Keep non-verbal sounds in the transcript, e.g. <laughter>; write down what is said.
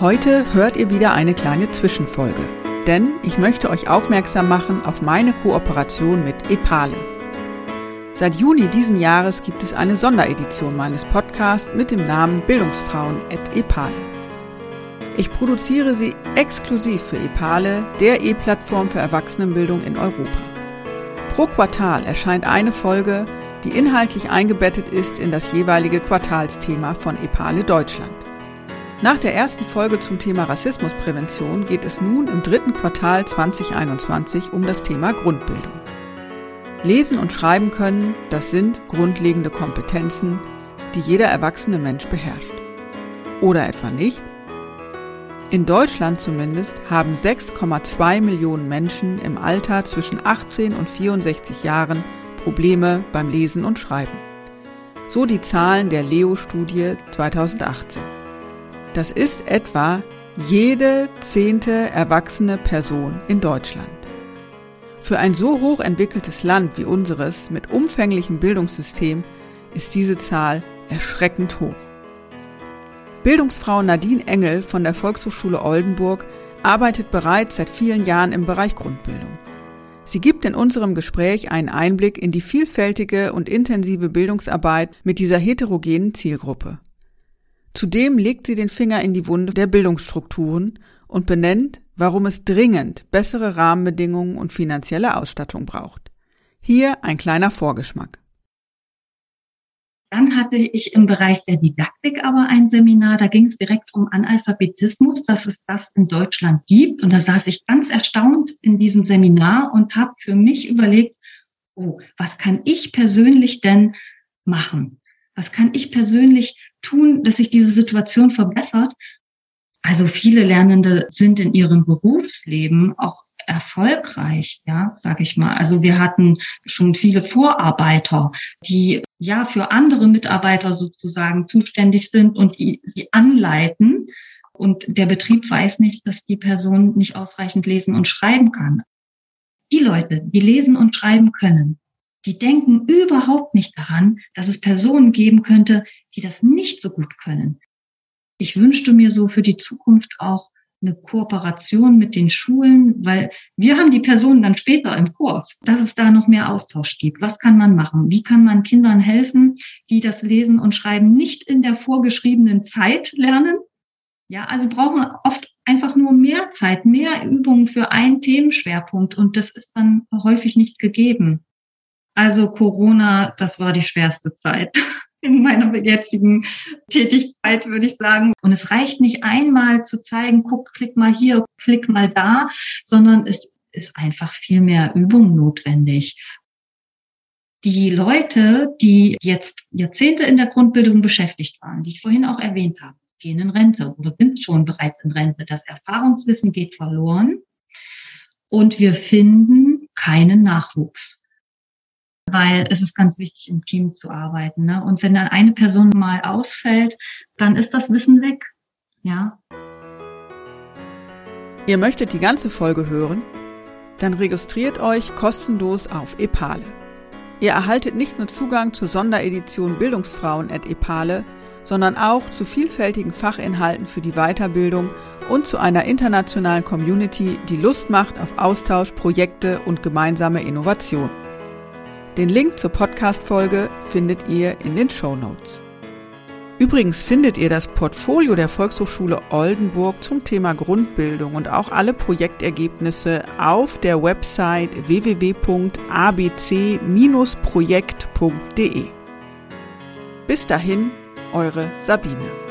Heute hört ihr wieder eine kleine Zwischenfolge, denn ich möchte euch aufmerksam machen auf meine Kooperation mit Epale. Seit Juni diesen Jahres gibt es eine Sonderedition meines Podcasts mit dem Namen Bildungsfrauen et Epale. Ich produziere sie exklusiv für Epale, der E-Plattform für Erwachsenenbildung in Europa. Pro Quartal erscheint eine Folge, die inhaltlich eingebettet ist in das jeweilige Quartalsthema von Epale Deutschland. Nach der ersten Folge zum Thema Rassismusprävention geht es nun im dritten Quartal 2021 um das Thema Grundbildung. Lesen und schreiben können, das sind grundlegende Kompetenzen, die jeder erwachsene Mensch beherrscht. Oder etwa nicht? In Deutschland zumindest haben 6,2 Millionen Menschen im Alter zwischen 18 und 64 Jahren Probleme beim Lesen und Schreiben. So die Zahlen der Leo-Studie 2018. Das ist etwa jede zehnte erwachsene Person in Deutschland. Für ein so hoch entwickeltes Land wie unseres mit umfänglichem Bildungssystem ist diese Zahl erschreckend hoch. Bildungsfrau Nadine Engel von der Volkshochschule Oldenburg arbeitet bereits seit vielen Jahren im Bereich Grundbildung. Sie gibt in unserem Gespräch einen Einblick in die vielfältige und intensive Bildungsarbeit mit dieser heterogenen Zielgruppe. Zudem legt sie den Finger in die Wunde der Bildungsstrukturen und benennt, warum es dringend bessere Rahmenbedingungen und finanzielle Ausstattung braucht. Hier ein kleiner Vorgeschmack. Dann hatte ich im Bereich der Didaktik aber ein Seminar, da ging es direkt um Analphabetismus, dass es das in Deutschland gibt. Und da saß ich ganz erstaunt in diesem Seminar und habe für mich überlegt, oh, was kann ich persönlich denn machen? Was kann ich persönlich tun, dass sich diese Situation verbessert? Also viele Lernende sind in ihrem Berufsleben auch erfolgreich, ja, sage ich mal. Also wir hatten schon viele Vorarbeiter, die ja für andere Mitarbeiter sozusagen zuständig sind und die, sie anleiten. Und der Betrieb weiß nicht, dass die Person nicht ausreichend lesen und schreiben kann. Die Leute, die lesen und schreiben können, die denken überhaupt nicht daran, dass es Personen geben könnte, die das nicht so gut können. Ich wünschte mir so für die Zukunft auch eine Kooperation mit den Schulen, weil wir haben die Personen dann später im Kurs, dass es da noch mehr Austausch gibt. Was kann man machen? Wie kann man Kindern helfen, die das Lesen und Schreiben nicht in der vorgeschriebenen Zeit lernen? Ja, also brauchen oft einfach nur mehr Zeit, mehr Übungen für einen Themenschwerpunkt und das ist dann häufig nicht gegeben. Also Corona, das war die schwerste Zeit <laughs> in meiner jetzigen Tätigkeit, würde ich sagen. Und es reicht nicht einmal zu zeigen, guck, klick mal hier, klick mal da, sondern es ist einfach viel mehr Übung notwendig. Die Leute, die jetzt Jahrzehnte in der Grundbildung beschäftigt waren, die ich vorhin auch erwähnt habe, gehen in Rente oder sind schon bereits in Rente. Das Erfahrungswissen geht verloren und wir finden keinen Nachwuchs weil es ist ganz wichtig, im Team zu arbeiten. Ne? Und wenn dann eine Person mal ausfällt, dann ist das Wissen weg. Ja. Ihr möchtet die ganze Folge hören? Dann registriert euch kostenlos auf Epale. Ihr erhaltet nicht nur Zugang zur Sonderedition Bildungsfrauen at Epale, sondern auch zu vielfältigen Fachinhalten für die Weiterbildung und zu einer internationalen Community, die Lust macht auf Austausch, Projekte und gemeinsame Innovation. Den Link zur Podcast-Folge findet ihr in den Show Notes. Übrigens findet ihr das Portfolio der Volkshochschule Oldenburg zum Thema Grundbildung und auch alle Projektergebnisse auf der Website www.abc-projekt.de. Bis dahin, eure Sabine.